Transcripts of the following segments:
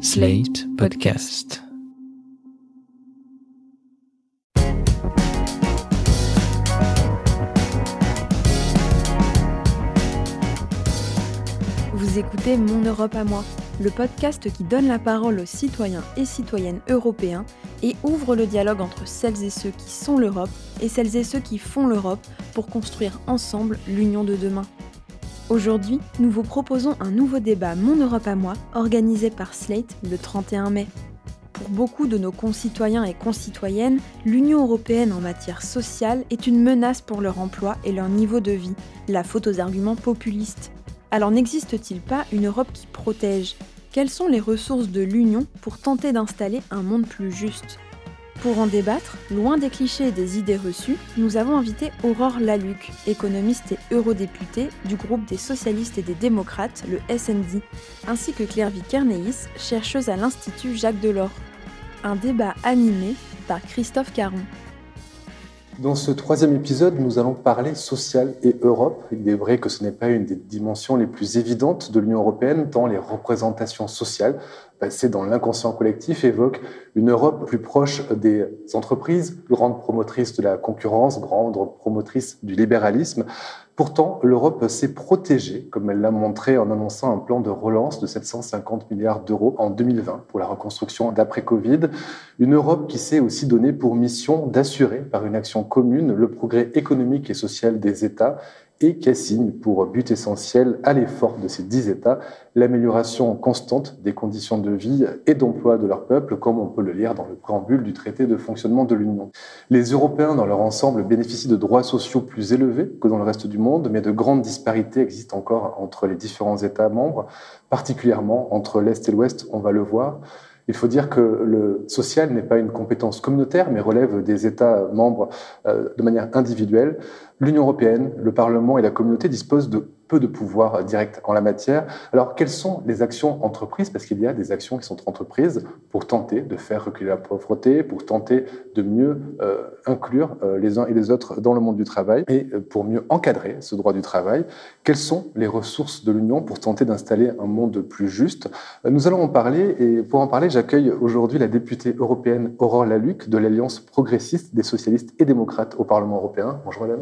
Slate Podcast. Vous écoutez Mon Europe à moi, le podcast qui donne la parole aux citoyens et citoyennes européens et ouvre le dialogue entre celles et ceux qui sont l'Europe et celles et ceux qui font l'Europe pour construire ensemble l'union de demain. Aujourd'hui, nous vous proposons un nouveau débat Mon Europe à moi, organisé par Slate le 31 mai. Pour beaucoup de nos concitoyens et concitoyennes, l'Union européenne en matière sociale est une menace pour leur emploi et leur niveau de vie, la faute aux arguments populistes. Alors n'existe-t-il pas une Europe qui protège? Quelles sont les ressources de l'Union pour tenter d'installer un monde plus juste? Pour en débattre, loin des clichés et des idées reçues, nous avons invité Aurore Laluc, économiste et eurodéputée du groupe des socialistes et des démocrates, le SND, ainsi que Claire Vikerneis, chercheuse à l'Institut Jacques Delors. Un débat animé par Christophe Caron. Dans ce troisième épisode, nous allons parler social et Europe. Il est vrai que ce n'est pas une des dimensions les plus évidentes de l'Union européenne, tant les représentations sociales passées dans l'inconscient collectif évoquent une Europe plus proche des entreprises, grande promotrice de la concurrence, grande promotrice du libéralisme, Pourtant, l'Europe s'est protégée, comme elle l'a montré en annonçant un plan de relance de 750 milliards d'euros en 2020 pour la reconstruction d'après-Covid. Une Europe qui s'est aussi donnée pour mission d'assurer par une action commune le progrès économique et social des États et qui assigne pour but essentiel à l'effort de ces dix États l'amélioration constante des conditions de vie et d'emploi de leur peuple, comme on peut le lire dans le préambule du traité de fonctionnement de l'Union. Les Européens, dans leur ensemble, bénéficient de droits sociaux plus élevés que dans le reste du monde, mais de grandes disparités existent encore entre les différents États membres, particulièrement entre l'Est et l'Ouest, on va le voir. Il faut dire que le social n'est pas une compétence communautaire, mais relève des États membres euh, de manière individuelle. L'Union européenne, le Parlement et la communauté disposent de peu de pouvoir direct en la matière. Alors, quelles sont les actions entreprises? Parce qu'il y a des actions qui sont entreprises pour tenter de faire reculer la pauvreté, pour tenter de mieux euh, inclure euh, les uns et les autres dans le monde du travail et euh, pour mieux encadrer ce droit du travail. Quelles sont les ressources de l'Union pour tenter d'installer un monde plus juste? Nous allons en parler et pour en parler, j'accueille aujourd'hui la députée européenne Aurore Laluc de l'Alliance progressiste des socialistes et démocrates au Parlement européen. Bonjour madame.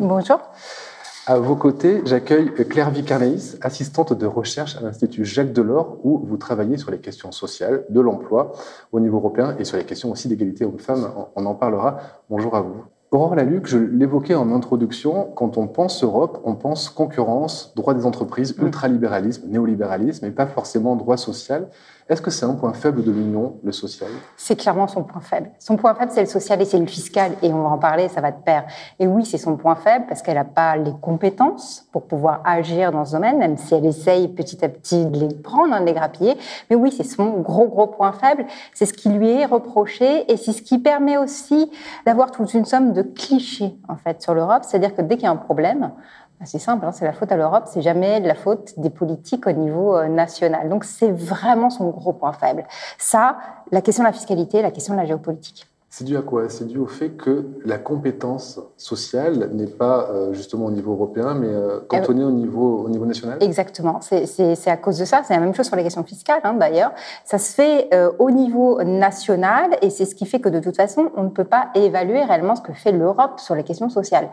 À vos côtés, j'accueille Claire Vicarneis, assistante de recherche à l'Institut Jacques Delors, où vous travaillez sur les questions sociales, de l'emploi au niveau européen et sur les questions aussi d'égalité hommes-femmes. On en parlera. Bonjour à vous. Aurore Laluc, je l'évoquais en introduction, quand on pense Europe, on pense concurrence, droit des entreprises, ultralibéralisme, néolibéralisme, et pas forcément droit social. Est-ce que c'est un point faible de l'Union, le social? C'est clairement son point faible. Son point faible, c'est le social et c'est le fiscal, et on va en parler, ça va de pair. Et oui, c'est son point faible parce qu'elle n'a pas les compétences pour pouvoir agir dans ce domaine, même si elle essaye petit à petit de les prendre, de les grappiller. Mais oui, c'est son gros, gros point faible. C'est ce qui lui est reproché et c'est ce qui permet aussi d'avoir toute une somme de clichés, en fait, sur l'Europe. C'est-à-dire que dès qu'il y a un problème, c'est simple, hein, c'est la faute à l'Europe, c'est jamais la faute des politiques au niveau euh, national. Donc c'est vraiment son gros point faible. Ça, la question de la fiscalité, la question de la géopolitique. C'est dû à quoi? C'est dû au fait que la compétence sociale n'est pas euh, justement au niveau européen, mais euh, cantonnée au niveau, au niveau national? Exactement. C'est à cause de ça. C'est la même chose sur les questions fiscales, hein, d'ailleurs. Ça se fait au niveau national et c'est ce qui fait que de toute façon, on ne peut pas évaluer réellement ce que fait l'Europe sur les questions sociales.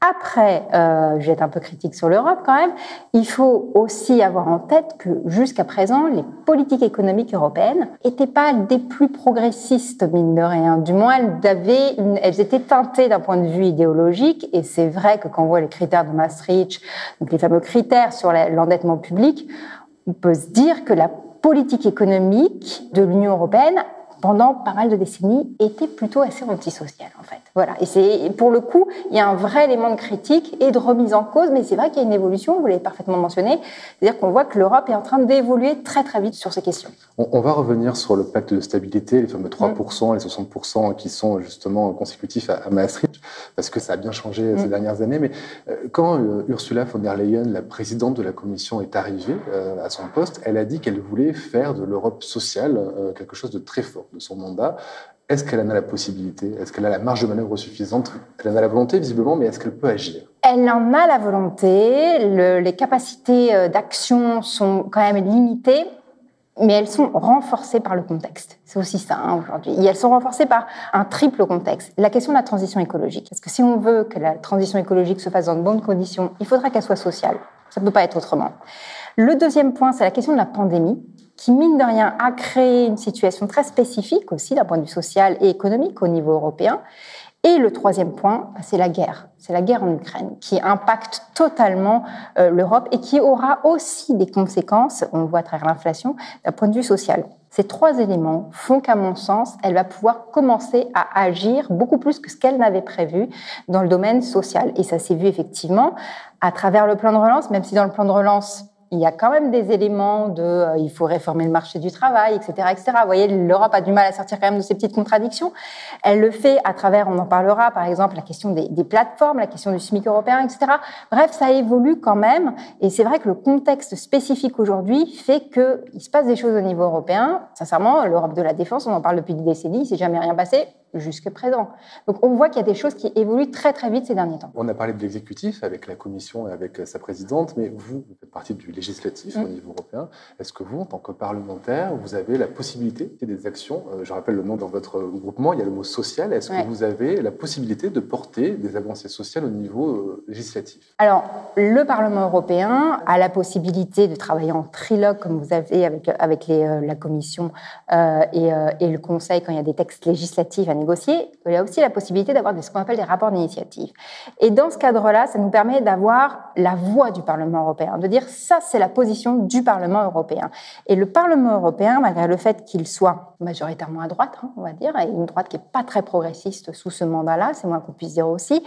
Après, euh, être un peu critique sur l'Europe quand même, il faut aussi avoir en tête que jusqu'à présent, les politiques économiques européennes n'étaient pas des plus progressistes, mine de rien. Du moins, elles, elles étaient teintées d'un point de vue idéologique, et c'est vrai que quand on voit les critères de Maastricht, donc les fameux critères sur l'endettement public, on peut se dire que la politique économique de l'Union européenne pendant pas mal de décennies, était plutôt assez antisocial, en fait. Voilà. Et c'est, pour le coup, il y a un vrai élément de critique et de remise en cause, mais c'est vrai qu'il y a une évolution, vous l'avez parfaitement mentionné. C'est-à-dire qu'on voit que l'Europe est en train d'évoluer très, très vite sur ces questions. On, va revenir sur le pacte de stabilité, les fameux 3%, les 60% qui sont justement consécutifs à, Maastricht, parce que ça a bien changé mm. ces dernières années. Mais euh, quand euh, Ursula von der Leyen, la présidente de la Commission, est arrivée euh, à son poste, elle a dit qu'elle voulait faire de l'Europe sociale quelque chose de très fort de son mandat. Est-ce qu'elle en a la possibilité? Est-ce qu'elle a la marge de manœuvre suffisante? Elle en a la volonté, visiblement, mais est-ce qu'elle peut agir? Elle en a la volonté. les capacités euh, d'action sont quand même limitées. mais elles sont renforcées par le contexte. C'est aussi ça hein, aujourd'hui. Et elles sont renforcées par un triple contexte. La question de la transition écologique. Parce que si on veut que la transition écologique se fasse dans de bonnes conditions, il faudra qu'elle soit sociale. Ça ne peut pas être autrement. Le deuxième point, c'est la question de la pandémie qui, mine de rien, a créé une situation très spécifique aussi d'un point de vue social et économique au niveau européen. Et le troisième point, c'est la guerre. C'est la guerre en Ukraine qui impacte totalement euh, l'Europe et qui aura aussi des conséquences, on le voit à travers l'inflation, d'un point de vue social. Ces trois éléments font qu'à mon sens, elle va pouvoir commencer à agir beaucoup plus que ce qu'elle n'avait prévu dans le domaine social. Et ça s'est vu effectivement à travers le plan de relance, même si dans le plan de relance, il y a quand même des éléments de euh, il faut réformer le marché du travail, etc., etc. Vous voyez, l'Europe a du mal à sortir quand même de ces petites contradictions. Elle le fait à travers, on en parlera, par exemple, la question des, plateformes, la question du SMIC européen, etc. Bref, ça évolue quand même. Et c'est vrai que le contexte spécifique aujourd'hui fait qu'il se passe des choses au niveau européen. Sincèrement, l'Europe de la défense, on en parle depuis des décennies, il s'est jamais rien passé jusque présent. Donc on voit qu'il y a des choses qui évoluent très très vite ces derniers temps. On a parlé de l'exécutif avec la Commission et avec sa présidente, mais vous, vous faites partie du législatif au mm. niveau européen. Est-ce que vous, en tant que parlementaire, vous avez la possibilité des actions euh, Je rappelle le nom dans votre groupement, il y a le mot social. Est-ce que vous avez la possibilité de porter des avancées sociales au niveau euh, législatif? Alors, le Parlement européen a la possibilité de travailler en trilogue, comme vous avez avec, avec les, euh, la Commission et, et, le Conseil quand il y a des textes législatifs à Il y a aussi la possibilité d'avoir ce qu'on appelle des rapports d'initiative. Et dans ce cadre-là, ça nous permet d'avoir la voix du Parlement européen, de dire ça, c'est la position du Parlement européen. Et le Parlement européen, malgré le fait qu'il soit majoritairement à droite, hein, on va dire, et une droite qui n'est pas très progressiste sous ce mandat-là, c'est moins qu'on puisse dire aussi,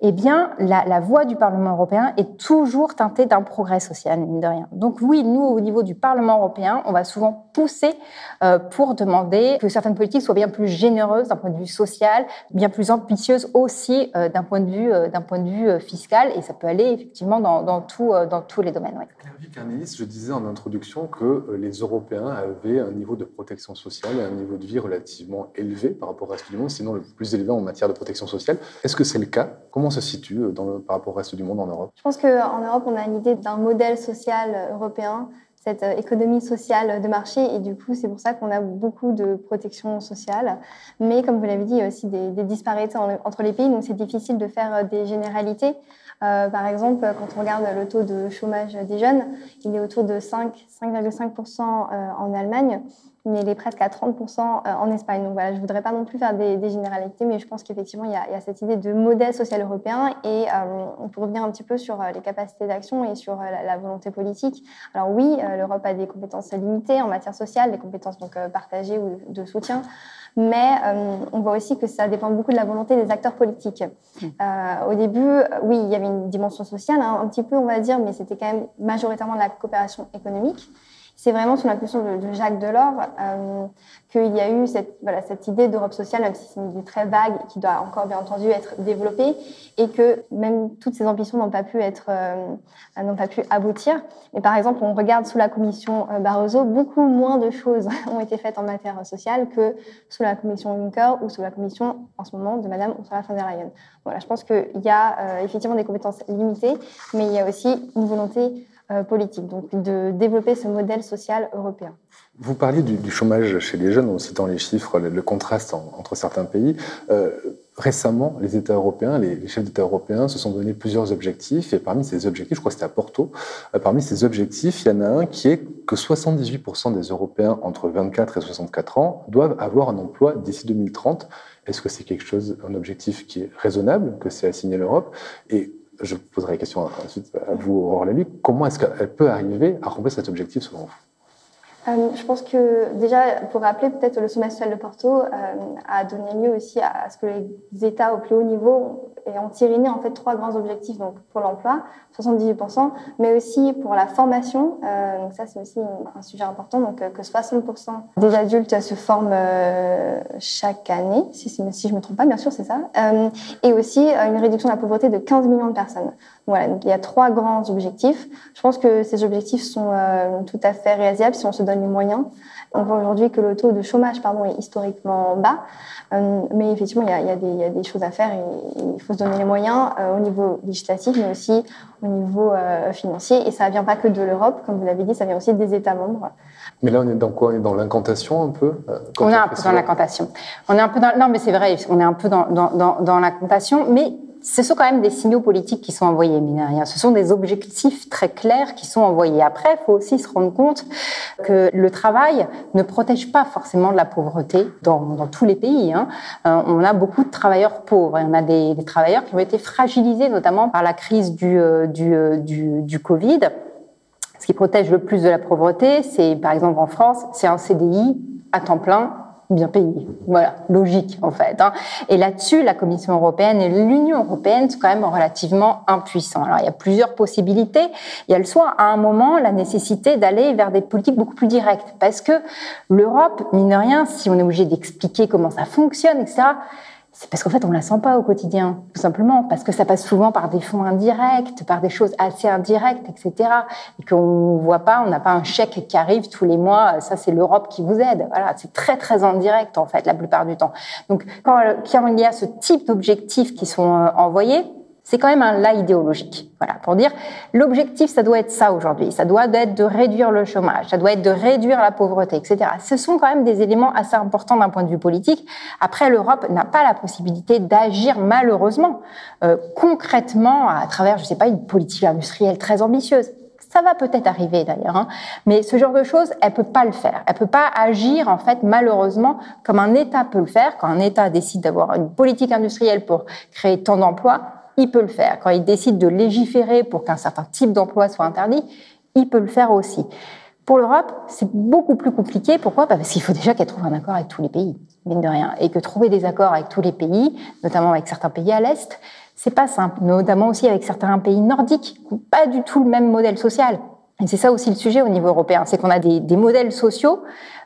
eh bien, la, voix du Parlement européen est toujours teintée d'un progrès social, mine de rien. Donc oui, nous, au niveau du Parlement européen, on va souvent pousser euh, pour demander que certaines politiques soient bien plus généreuses d'un point vue social, bien plus ambitieuses aussi euh, d'un point de vue, euh, d'un point de vue fiscal, et ça peut aller effectivement dans, dans, tout, dans tous les domaines. Ouais. je disais en introduction que les Européens avaient un niveau de protection sociale et un niveau de vie relativement élevé par rapport au reste du monde, sinon le plus élevé en matière de protection sociale. Est-ce que c'est le cas? Comment se situe dans le, par rapport au reste du monde en Europe? Je pense qu'en Europe, on a l'idée d'un modèle social européen cette euh, économie sociale de marché et du coup c'est pour ça qu'on a beaucoup de protection sociale. Mais comme vous l'avez dit, il y a aussi des, disparités entre les pays, donc c'est difficile de faire euh, des généralités. Euh, par exemple, quand on regarde le taux de chômage des jeunes, il est autour de 5,5% en Allemagne mais il est presque à 30% euh, en Espagne. Donc voilà, je ne voudrais pas non plus faire des, généralités, mais je pense qu'effectivement, il, y a cette idée de modèle social européen. Et euh, on peut revenir un petit peu sur euh, les capacités d'action et sur la, volonté politique. Alors oui, l'Europe a des compétences limitées en matière sociale, des compétences donc partagées ou de soutien. Mais on voit aussi que ça dépend beaucoup de la volonté des acteurs politiques. Mmh. au début, oui, il y avait une dimension sociale, hein, un petit peu, on va dire, mais c'était quand même majoritairement de la coopération économique c'est vraiment sous l'impulsion de, Jacques Delors euh, qu'il y a eu cette, voilà, cette idée d'Europe sociale, même si c'est une idée très vague qui doit encore bien entendu être développée, et que même toutes ces ambitions n'ont pas pu euh, aboutir. Mais par exemple, on regarde sous la commission euh, Barroso, beaucoup moins de choses ont été faites en matière sociale que sous la commission Juncker ou sous la commission en ce moment de Madame Ursula von der Leyen. Voilà, je pense qu'il y a effectivement des compétences limitées, mais il y a aussi une volonté politique, donc de développer ce modèle social européen. Vous parliez du, chômage chez les jeunes en citant les chiffres, le, contraste entre certains pays. Euh, récemment, les États européens, les, chefs d'État européens se sont donné plusieurs objectifs, et parmi ces objectifs, je crois que c'était à Porto, euh, parmi ces objectifs, il y en a un qui est que 78% des Européens entre 24 et 64 ans doivent avoir un emploi d'ici 2030. Est-ce que c'est quelque chose, un objectif qui est raisonnable, que c'est assigné l'Europe? Je poserai la question ensuite à vous, Aurélie, comment est-ce qu'elle peut arriver à remplir cet objectif selon vous? Euh, je pense que déjà, pour rappeler, peut-être le sommet social de Porto euh, a donné lieu aussi à, ce que les États au plus haut niveau aient entériné en fait trois grands objectifs donc pour l'emploi, 78%, mais aussi pour la formation. Euh, donc ça, c'est aussi un sujet important. Donc que 60% des adultes se forment chaque année, si, si je me trompe pas, bien sûr, c'est ça. et aussi une réduction de la pauvreté de 15 millions de personnes. Voilà, donc il y a trois grands objectifs. Je pense que ces objectifs sont tout à fait réalisables si on se donne les moyens. On voit aujourd'hui que le taux de chômage pardon, est historiquement bas, euh, mais effectivement, il y, a, il, y a des, choses à faire. Et, il faut se donner les moyens euh, au niveau législatif, mais aussi au niveau euh, financier. Et ça ne vient pas que de l'Europe, comme vous l'avez dit, ça vient aussi des États membres. Mais là, on est dans quoi? On est dans l'incantation un peu? On est un peu dans l'incantation. On est un peu dans... Non, mais c'est vrai, on est un peu dans, dans, dans, dans l'incantation, mais ce sont quand même des signaux politiques qui sont envoyés, mine rien. Ce sont des objectifs très clairs qui sont envoyés. Après, il faut aussi se rendre compte que le travail ne protège pas forcément de la pauvreté dans, tous les pays. Hein. Euh, on a beaucoup de travailleurs pauvres on a des, travailleurs qui ont été fragilisés, notamment par la crise euh, euh, du Covid. Ce qui protège le plus de la pauvreté, c'est par exemple en France, c'est un CDI à temps plein bien payé. Voilà, logique en fait. Hein. Et là-dessus, la Commission européenne et l'Union européenne sont quand même relativement impuissants. Alors il y a plusieurs possibilités. Il y a le soit à un moment la nécessité d'aller vers des politiques beaucoup plus directes, parce que l'Europe, mine de rien, si on est obligé d'expliquer comment ça fonctionne, etc c'est parce qu'en fait, on la sent pas au quotidien, tout simplement, parce que ça passe souvent par des fonds indirects, par des choses assez indirectes, etc. Et qu'on voit pas, on n'a pas un chèque qui arrive tous les mois. Ça, c'est l'Europe qui vous aide. Voilà, c'est très très indirect en fait, la plupart du temps. Donc, quand, quand il y a ce type d'objectifs qui sont euh, envoyés, c'est quand même un là idéologique. Voilà, pour dire l'objectif, ça doit être ça aujourd'hui. Ça doit être de réduire le chômage, ça doit être de réduire la pauvreté, etc. Ce sont quand même des éléments assez importants d'un point de vue politique. Après, l'Europe n'a pas la possibilité d'agir malheureusement euh, concrètement à travers, je sais pas, une politique industrielle très ambitieuse. Ça va peut-être arriver d'ailleurs, hein. mais ce genre de choses, elle peut pas le faire. Elle peut pas agir en fait malheureusement comme un État peut le faire. Quand un État décide d'avoir une politique industrielle pour créer tant d'emplois, il peut le faire. Quand il décide de légiférer pour qu'un certain type d'emploi soit interdit, il peut le faire aussi. Pour l'Europe, c'est beaucoup plus compliqué. Pourquoi? Bah, Parce qu'il faut déjà qu'elle trouve un accord avec tous les pays, mine de rien. Et que trouver des accords avec tous les pays, notamment avec certains pays à l'Est, c'est pas simple. Notamment aussi avec certains pays nordiques, qui n'ont pas du tout le même modèle social. Et c'est ça aussi le sujet au niveau européen, c'est qu'on a des, des, modèles sociaux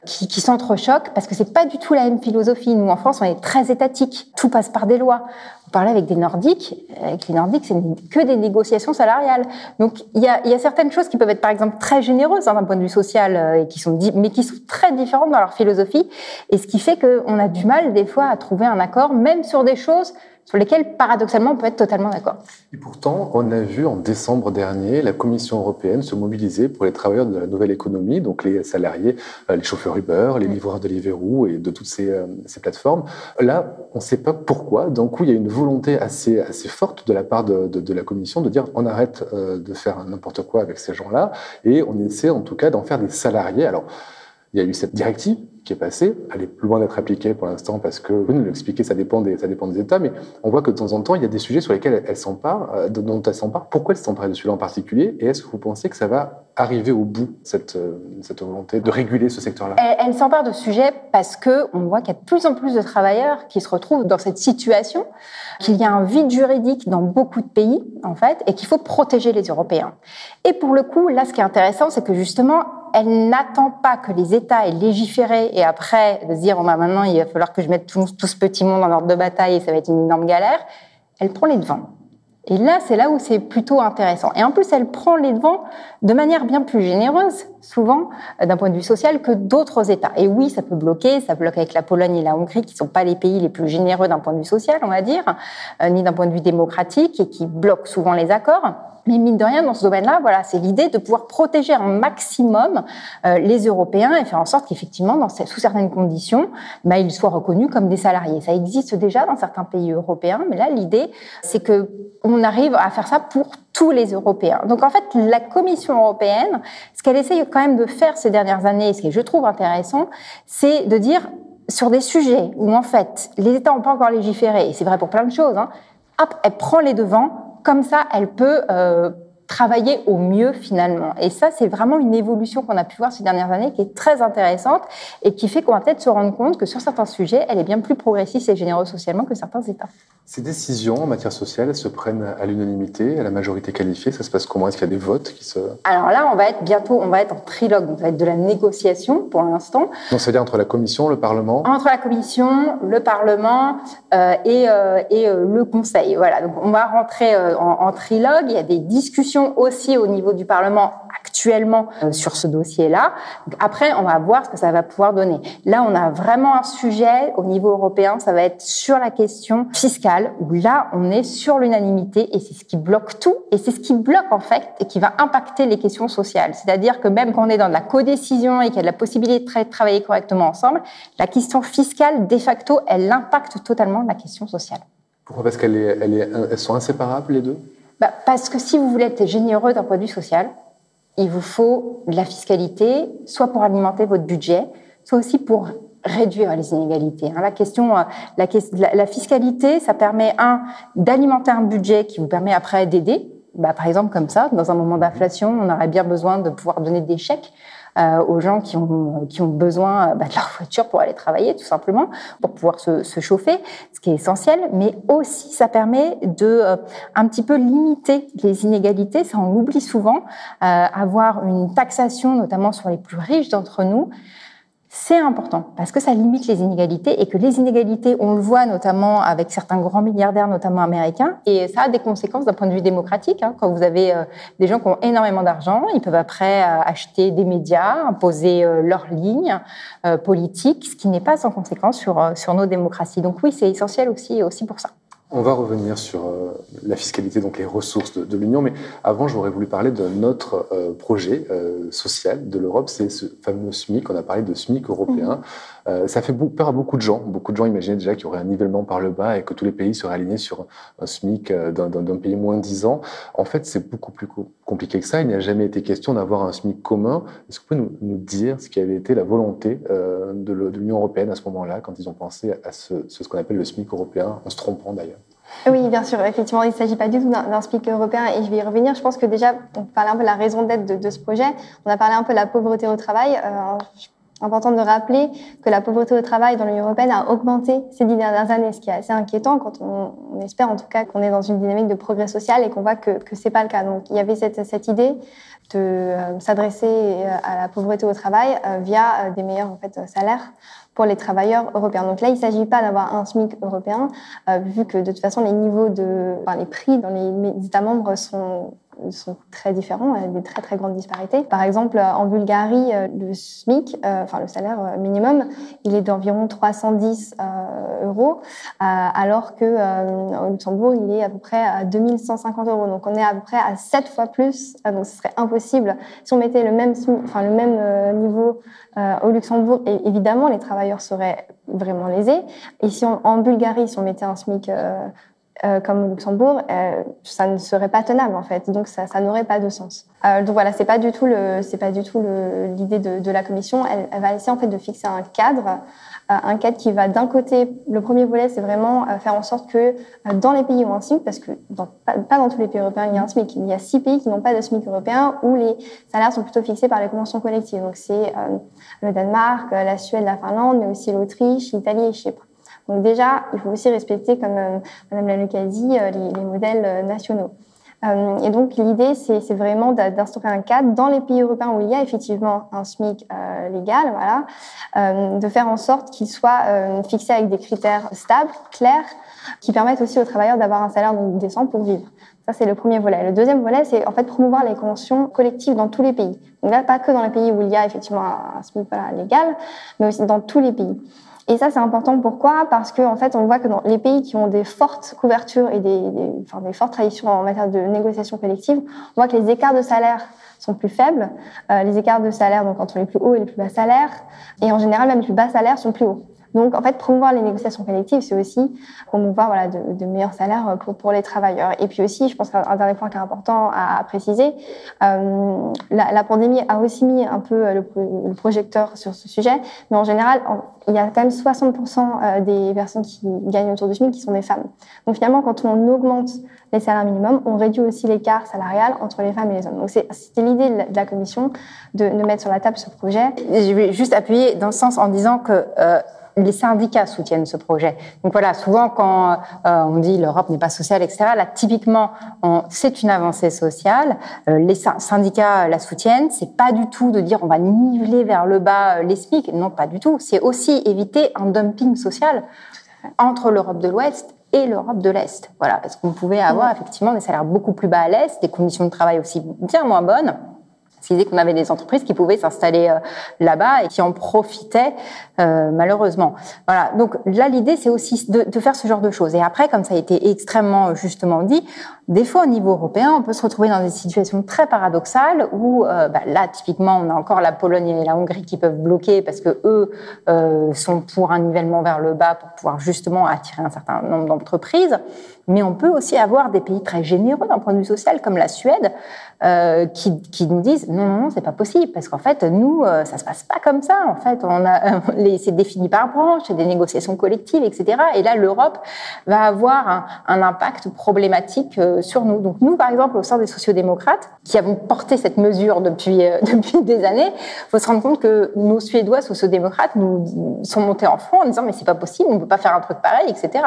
qui, s'entrechoquent parce que c'est pas du tout la même philosophie. Nous, en France, on est très étatique. Tout passe par des lois. On parlait avec des Nordiques. Avec les Nordiques, c'est que des négociations salariales. Donc, il y a, il y a certaines choses qui peuvent être, par exemple, très généreuses hein, d'un point de vue social, euh, et qui sont, mais qui sont très différentes dans leur philosophie. Et ce qui fait qu'on a du mal, des fois, à trouver un accord, même sur des choses sur lesquels, paradoxalement, on peut être totalement d'accord. Et pourtant, on a vu en décembre dernier la Commission européenne se mobiliser pour les travailleurs de la nouvelle économie, donc les salariés, euh, les chauffeurs Uber, les livreurs de Deliveroo et de toutes ces, euh, ces plateformes. Là, on ne sait pas pourquoi. D'un coup, il y a une volonté assez, assez forte de la part de, de, de la Commission de dire on arrête euh, de faire n'importe quoi avec ces gens-là et on essaie en tout cas d'en faire des salariés. Alors, il y a eu cette directive qui est passée. Elle est loin d'être appliquée pour l'instant parce que, vous nous l'expliquez, ça dépend, des, ça dépend des États, mais on voit que de temps en temps, il y a des sujets sur lesquels elle s'empare, euh, dont elle s'empare. Pourquoi elle s'empare de celui-là en particulier? Et est-ce que vous pensez que ça va arriver au bout, cette, euh, cette volonté de réguler ce secteur-là? Elle, elle s'empare de ce sujet parce que on voit qu'il y a de plus en plus de travailleurs qui se retrouvent dans cette situation, qu'il y a un vide juridique dans beaucoup de pays, en fait, et qu'il faut protéger les Européens. Et pour le coup, là, ce qui est intéressant, c'est que justement, elle n'attend pas que les États aient légiféré et après de se dire, bah, maintenant, il va falloir que je mette tout, tout ce petit monde en ordre de bataille et ça va être une énorme galère. Elle prend les devants. Et là, c'est là où c'est plutôt intéressant. Et en plus, elle prend les devants de manière bien plus généreuse, souvent, d'un point de vue social, que d'autres États. Et oui, ça peut bloquer, ça bloque avec la Pologne et la Hongrie, qui sont pas les pays les plus généreux d'un point de vue social, on va dire, euh, ni d'un point de vue démocratique, et qui bloquent souvent les accords. Mais mine de rien, dans ce domaine-là, voilà, c'est l'idée de pouvoir protéger un maximum euh, les Européens et faire en sorte qu'effectivement, dans, sous certaines conditions, bah, ils soient reconnus comme des salariés. Ça existe déjà dans certains pays européens, mais là, l'idée, c'est que on arrive à faire ça pour tous les Européens. Donc en fait, la Commission européenne, ce qu'elle essaye quand même de faire ces dernières années, ce que je trouve intéressant, c'est de dire sur des sujets où en fait les États n'ont pas encore légiféré, et c'est vrai pour plein de choses, hein, hop, elle prend les devants comme ça, elle peut euh, travailler au mieux finalement. Et ça, c'est vraiment une évolution qu'on a pu voir ces dernières années qui est très intéressante et qui fait qu'on va peut-être se rendre compte que sur certains sujets, elle est bien plus progressiste et généreuse socialement que certains États. Ces décisions en matière sociale, elles se prennent à l'unanimité, à la majorité qualifiée. Ça se passe comment? Est-ce qu'il y a des votes qui se... Alors là, on va être bientôt, on va être en trilogue, donc ça va être de la négociation pour l'instant. Donc c'est-à-dire entre la Commission, le Parlement? Entre la Commission, le Parlement euh, et, euh, et euh, le Conseil. Voilà, donc on va rentrer en, en trilogue. Il y a des discussions aussi au niveau du Parlement actuellement euh, sur ce dossier-là. Après, on va voir ce que ça va pouvoir donner. Là, on a vraiment un sujet au niveau européen, ça va être sur la question fiscale, où là, on est sur l'unanimité et c'est ce qui bloque tout et c'est ce qui bloque en fait et qui va impacter les questions sociales. C'est-à-dire que même quand on est dans de la codécision et qu'il y a de la possibilité de travailler correctement ensemble, la question fiscale, de facto, elle impacte totalement la question sociale. Pourquoi? Parce qu'elles sont inséparables les deux? Bah, Parce que si vous voulez être généreux d'un point de vue social, il vous faut de la fiscalité, soit pour alimenter votre budget, soit aussi pour réduire les inégalités. Hein. La question, euh, la, fiscalité, ça permet un d'alimenter un budget qui vous permet après d'aider. Bah, par exemple, comme ça, dans un moment d'inflation, on aurait bien besoin de pouvoir donner des chèques euh, aux gens qui ont, qui ont besoin bah, de leur voiture pour aller travailler, tout simplement, pour pouvoir se, se, chauffer, ce qui est essentiel. Mais aussi, ça permet de euh, un petit peu limiter les inégalités. Ça, on l'oublie souvent. Euh, avoir une taxation, notamment sur les plus riches d'entre nous, c'est important parce que ça limite les inégalités et que les inégalités, on le voit notamment avec certains grands milliardaires, notamment américains, et ça a des conséquences d'un point de vue démocratique. Hein. Quand vous avez euh, des gens qui ont énormément d'argent, ils peuvent après euh, acheter des médias, imposer euh, leurs lignes politiques, ce qui n'est pas sans conséquence sur, sur nos démocraties. Donc oui, c'est essentiel aussi, aussi pour ça. On va revenir sur euh, la fiscalité, donc les ressources de, l'Union, mais avant, j'aurais voulu parler de notre euh, projet euh, social de l'Europe, c'est ce fameux SMIC, on a parlé de SMIC européen. Mhm. ça fait peur à beaucoup de gens. Beaucoup de gens imaginaient déjà qu'il y aurait un nivellement par le bas et que tous les pays seraient alignés sur un SMIC d'un pays moins 10 ans. En fait, c'est beaucoup plus compliqué que ça. Il n'y a jamais été question d'avoir un SMIC commun. Est-ce que vous pouvez nous, dire ce qui avait été la volonté de l'Union européenne à ce moment-là, quand ils ont pensé à ce, ce qu'on appelle le SMIC européen, en se trompant d'ailleurs? Oui, bien sûr. Effectivement, il ne s'agit pas du tout d'un SMIC européen et je vais y revenir. Je pense que déjà, on parlait un peu de la raison d'être de, ce projet. On a parlé un peu de la pauvreté au travail. Euh, important de rappeler que la pauvreté au travail dans l'Union européenne a augmenté ces dix dernières années, ce qui est assez inquiétant quand on, espère en tout cas qu'on est dans une dynamique de progrès social et qu'on voit que ce n'est pas le cas. Donc il y avait cette, cette idée de euh, s'adresser euh, à la pauvreté au travail euh, via des meilleurs en fait, salaires pour les travailleurs européens. Donc là, il ne s'agit pas d'avoir un SMIC européen, euh, vu que de toute façon, les niveaux de, enfin, les prix dans les États membres sont sont très différents, des très très grandes disparités. Par exemple, en Bulgarie, euh, le SMIC, euh, enfin le salaire minimum, il est d'environ 310 euros, alors que au Luxembourg, il est à peu près à 2150 euros. Donc on est à peu près à 7 fois plus. donc ce serait impossible si on mettait le même, enfin le même niveau euh, au Luxembourg, et évidemment, les travailleurs seraient vraiment lésés. Ici, en, Bulgarie, si on mettait un SMIC euh, euh, comme au Luxembourg, ça ne serait pas tenable en fait. Donc ça, n'aurait pas de sens. donc voilà, c'est pas du tout pas du tout l'idée de, la commission. Elle, va essayer en fait de fixer un cadre un cadre qui va d'un côté, le premier volet, c'est vraiment euh, faire en sorte que euh, dans les pays où un SMIC, parce que pas, dans tous les pays européens il y a un SMIC, il y a six pays qui n'ont pas de SMIC européen où les salaires sont plutôt fixés par les conventions collectives. Donc c'est euh, le Danemark, la Suède, la Finlande, mais aussi l'Autriche, l'Italie et Chypre. Donc déjà, il faut aussi respecter, comme Madame Laluc a dit, les, les modèles nationaux. Euh, et donc l'idée, c'est vraiment d'instaurer un cadre dans les pays européens où il y a effectivement un SMIC euh, légal, voilà, euh, de faire en sorte qu'il soit fixé avec des critères stables, clairs, qui permettent aussi aux travailleurs d'avoir un salaire décent pour vivre. Ça, c'est le premier volet. Le deuxième volet, c'est en fait promouvoir les conventions collectives dans tous les pays. Donc là, pas que dans les pays où il y a effectivement un SMIC légal, mais aussi dans tous les pays. Et ça, c'est important. Pourquoi? Parce qu'en en fait, on voit que dans les pays qui ont des fortes couvertures et des, des, enfin, des fortes traditions en matière de négociation collective, on voit que les écarts de salaire sont plus faibles. Euh, les écarts de salaire, donc entre les plus hauts et les plus bas salaires, et en général, même les plus bas salaires sont plus hauts. Donc, en fait, promouvoir les négociations collectives, c'est aussi promouvoir voilà, de, de, meilleurs salaires pour, pour les travailleurs. Et puis aussi, je pense qu'un dernier point qui est important à, préciser, euh, la, pandémie a aussi mis un peu le, le, projecteur sur ce sujet, mais en général, il y a quand même 60% euh, des personnes qui gagnent autour du SMIC qui sont des femmes. Donc finalement, quand on augmente les salaires minimums, on réduit aussi l'écart salarial entre les femmes et les hommes. Donc c'était l'idée de la commission de, de, mettre sur la table ce projet. Je vais juste appuyer dans le sens en disant que euh, les syndicats soutiennent ce projet. Donc voilà, souvent quand euh, on dit l'Europe n'est pas sociale, etc., là typiquement c'est une avancée sociale. Euh, les syndicats la soutiennent. C'est pas du tout de dire on va niveler vers le bas euh, les SMIC. Non, pas du tout. C'est aussi éviter un dumping social entre l'Europe de l'Ouest et l'Europe de l'Est. Voilà, parce qu'on pouvait avoir effectivement des salaires beaucoup plus bas à l'Est, des conditions de travail aussi bien moins bonnes Disait qu'on avait des entreprises qui pouvaient s'installer euh, là-bas et qui en profitaient euh, malheureusement. Voilà. Donc là, l'idée, c'est aussi de, faire ce genre de choses. Et après, comme ça a été extrêmement justement dit, des fois au niveau européen, on peut se retrouver dans des situations très paradoxales où, euh, bah, là, typiquement, on a encore la Pologne et la Hongrie qui peuvent bloquer parce que eux sont pour un nivellement vers le bas pour pouvoir justement attirer un certain nombre d'entreprises. Mais on peut aussi avoir des pays très généreux d'un point de vue social, comme la Suède, euh, qui, qui, nous disent non, non, non, c'est pas possible, parce qu'en fait, nous, euh, ça se passe pas comme ça. En fait, on a, c'est défini par branche, c'est des négociations collectives, etc. Et là, l'Europe va avoir un, impact problématique euh, sur nous. Donc nous, par exemple, au sein des sociodémocrates, qui avons porté cette mesure depuis euh, depuis des années, faut se rendre compte que nos Suédois sociodémocrates nous sont montés en front en disant mais c'est pas possible, on peut pas faire un truc pareil, etc.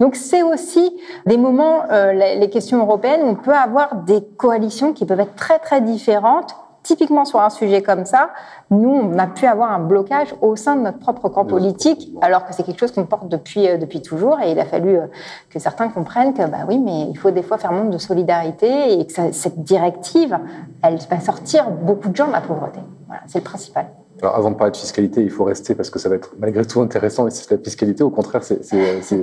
Donc c'est aussi des moments, euh, les questions européennes, on peut avoir des coalitions qui peuvent être très très différentes. Typiquement sur un sujet comme ça, nous, on a pu avoir un blocage au sein de notre propre camp politique, alors que c'est quelque chose qu'on porte depuis, euh, depuis toujours. Et il a fallu euh, que certains comprennent que, bah oui, mais il faut des fois faire montre de solidarité et que cette directive, elle va sortir beaucoup de gens de la pauvreté. Voilà, c'est le principal. Alors, avant de parler de fiscalité, il faut rester parce que ça va être malgré tout intéressant. Et c'est la fiscalité, au contraire, c'est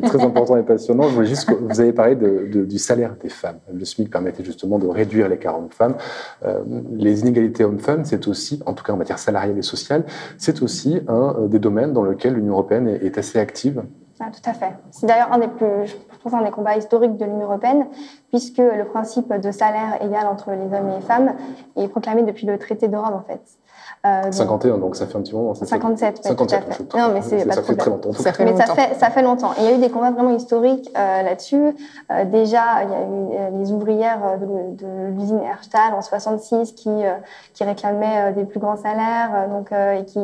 très important et passionnant. Je voulais juste que vous avez parlé du salaire des femmes. Le SMIC permettait justement de réduire l'écart hommes-femmes. Euh, les inégalités hommes-femmes, c'est aussi, en tout cas en matière salariale et sociale, c'est aussi un euh, des domaines dans lequel l'Union européenne est, est assez active. Ah, tout à fait. C'est d'ailleurs un des plus, je pense, un des combats historiques de l'Union européenne, puisque le principe de salaire égal entre les hommes et les femmes est proclamé depuis le traité de Rome, en fait. Euh, donc, 51, donc ça fait un petit moment. 57, 57 tout à fait. Non, mais c'est ça, pas ça trop fait très longtemps. Ça fait mais longtemps. ça fait, ça fait longtemps. Et il y a eu des combats vraiment historiques euh, là-dessus. Euh, déjà, il y a eu les ouvrières de, de l'usine Herstal en 66 qui, euh, qui réclamaient des plus grands salaires donc, et qui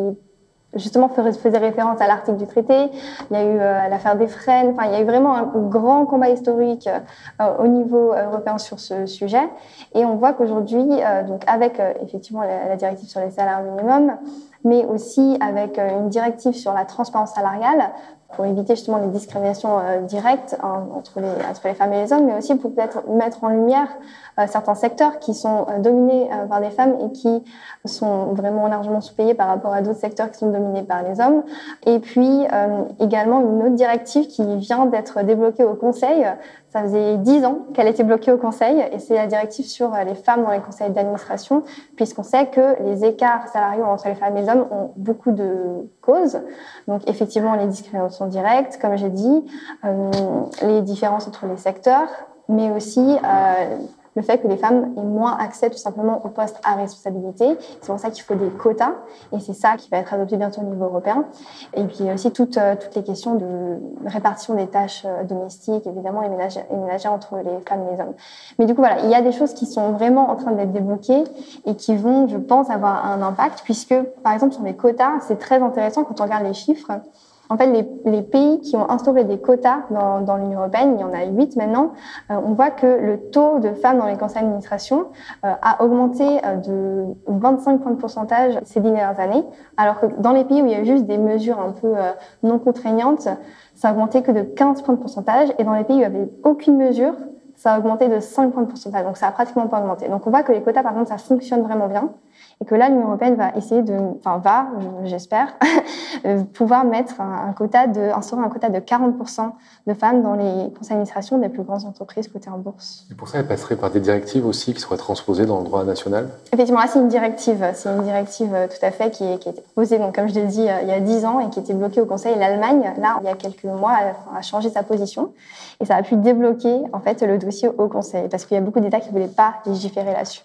justement faisait référence à l'article du traité. Il y a eu euh, l'affaire des Fresnes. Enfin, il y a eu vraiment un grand combat historique euh, au niveau européen sur ce sujet. Et on voit qu'aujourd'hui, euh, donc avec effectivement la, directive sur les salaires minimums, mais aussi avec une directive sur la transparence salariale, pour éviter justement les discriminations euh, directes hein, entre, les, les femmes et les hommes, mais aussi pour peut-être mettre en lumière euh, certains secteurs qui sont euh, dominés par des femmes et qui sont vraiment largement sous-payés par rapport à d'autres secteurs qui sont dominés par les hommes. Et puis également une autre directive qui vient d'être débloquée au Conseil. Ça faisait dix ans qu'elle était bloquée au Conseil et c'est la directive sur les femmes dans les conseils d'administration, puisqu'on sait que les écarts salariaux entre les femmes et les hommes ont beaucoup de causes. Donc effectivement, les discriminations directes, comme j'ai dit, euh, les différences entre les secteurs, mais aussi euh, le fait que les femmes aient moins accès tout simplement aux postes à responsabilité. C'est pour ça qu'il faut des quotas et c'est ça qui va être adopté bientôt au niveau européen. Et puis aussi toutes, euh, toutes les questions de répartition des tâches euh, domestiques, évidemment, et ménagères, et ménagères entre les femmes et les hommes. Mais du coup, voilà, il y a des choses qui sont vraiment en train d'être débloquées et qui vont, je pense, avoir un impact puisque, par exemple, sur les quotas, c'est très intéressant quand on regarde les chiffres. En fait, les, les, pays qui ont instauré des quotas dans, dans l'Union européenne, il y en a huit maintenant, euh, on voit que le taux de femmes dans les conseils d'administration euh, a augmenté euh, de 25 points de pourcentage ces dernières années, alors que dans les pays où il y a juste des mesures un peu non contraignantes, ça a augmenté que de 15 points de pourcentage, et dans les pays où il n'y avait aucune mesure, ça a augmenté de 5 points de pourcentage, donc ça a pratiquement pas augmenté. Donc on voit que les quotas, par contre, ça fonctionne vraiment bien et que là, l'Union européenne va essayer de, enfin va, j'espère, pouvoir mettre un, un, quota de, instaurer un quota de 40% de femmes dans les conseils d'administration des plus grandes entreprises cotées en bourse. Et pour ça, elle passerait par des directives aussi qui seraient transposées dans le droit national? Effectivement, là, c'est une directive, c'est une directive euh, tout à fait qui, est, qui a été proposée, donc comme je l'ai dit, il y a 10 ans et qui était bloquée au Conseil. L'Allemagne, là, il y a quelques mois, a, a changé sa position et ça a pu débloquer en fait le dossier au Conseil parce qu'il y a beaucoup d'États qui ne voulaient pas légiférer là-dessus.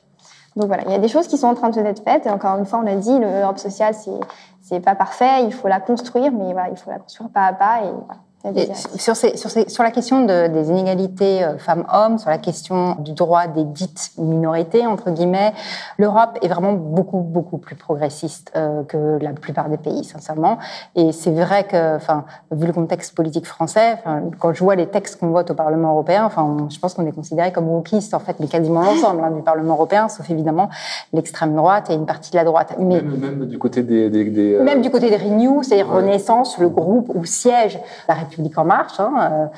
Donc voilà, il y a des choses qui sont en train de être faites. Et encore une fois, on l'a dit, l'Europe sociale, c'est c'est pas parfait. Il faut la construire, mais voilà, il faut la construire pas à pas. Et. Et sur, ces, sur, ces, sur, la question de, des inégalités euh, femmes-hommes, sur la question du droit des dites minorités, entre guillemets, l'Europe est vraiment beaucoup, beaucoup plus progressiste euh, que la plupart des pays, sincèrement. Et c'est vrai que, enfin, vu le contexte politique français, quand je vois les textes qu'on vote au Parlement européen, enfin, je pense qu'on est considéré comme wokistes, en fait, mais quasiment l'ensemble hein, du Parlement européen, sauf évidemment l'extrême droite et une partie de la droite. Mais, même, même du côté des... des, des même du côté des Renew, c'est-à-dire ouais. Renaissance, le groupe où siège la République En marche. Hein,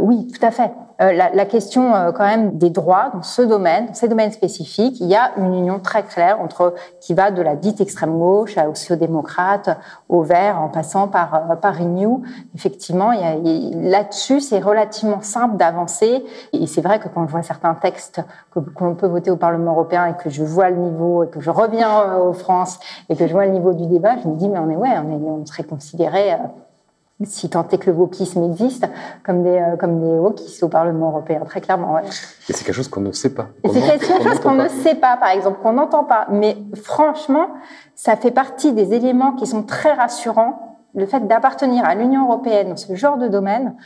oui, tout à fait. La, question quand même des droits dans ce domaine, dans ces domaines spécifiques, il y a une union très claire entre qui va de la dite extrême gauche aux sociodémocrates, aux Verts, en passant par par Renew. Effectivement, là-dessus, c'est relativement simple d'avancer. Et c'est vrai que quand je vois certains textes que qu'on peut voter au Parlement européen et que je vois le niveau et que je reviens aux France et que je vois le niveau du débat, je me dis mais on est ouais, on, est, on serait considéré euh, si tant est que le wokisme existe, comme des, euh, comme des wokistes au Parlement européen, très clairement. Ouais. Et c'est quelque chose qu'on ne sait pas. C'est quelque chose qu'on ne sait pas, par exemple, qu'on n'entend pas. Mais franchement, ça fait partie des éléments qui sont très rassurants. Le fait d'appartenir à l'Union européenne dans ce genre de domaine,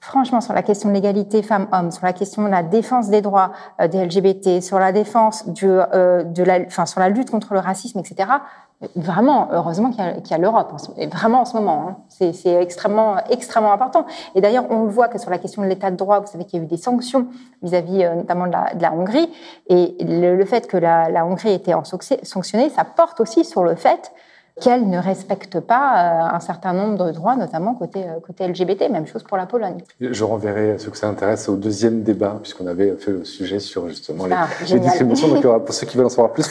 franchement, sur la question de l'égalité femmes-hommes, sur la question de la défense des droits euh, des LGBT, sur la défense du, euh, de la, enfin, sur la lutte contre le racisme, etc. Vraiment, heureusement qu'il y a, l'Europe, vraiment en ce moment. Hein. C'est extrêmement, extrêmement important. Et d'ailleurs, on le voit que sur la question de l'état de droit, vous savez qu'il y a eu des sanctions vis-à-vis euh, notamment de la, Hongrie. Et le, fait que la, Hongrie ait été sanctionnée, ça porte aussi sur le fait qu'elle ne respecte pas euh, un certain nombre de droits, notamment côté, euh, côté LGBT. Même chose pour la Pologne. Je renverrai ceux que ça intéresse au deuxième débat, puisqu'on avait fait le sujet sur justement les, ah, distributions. Donc, pour ceux qui veulent en savoir plus,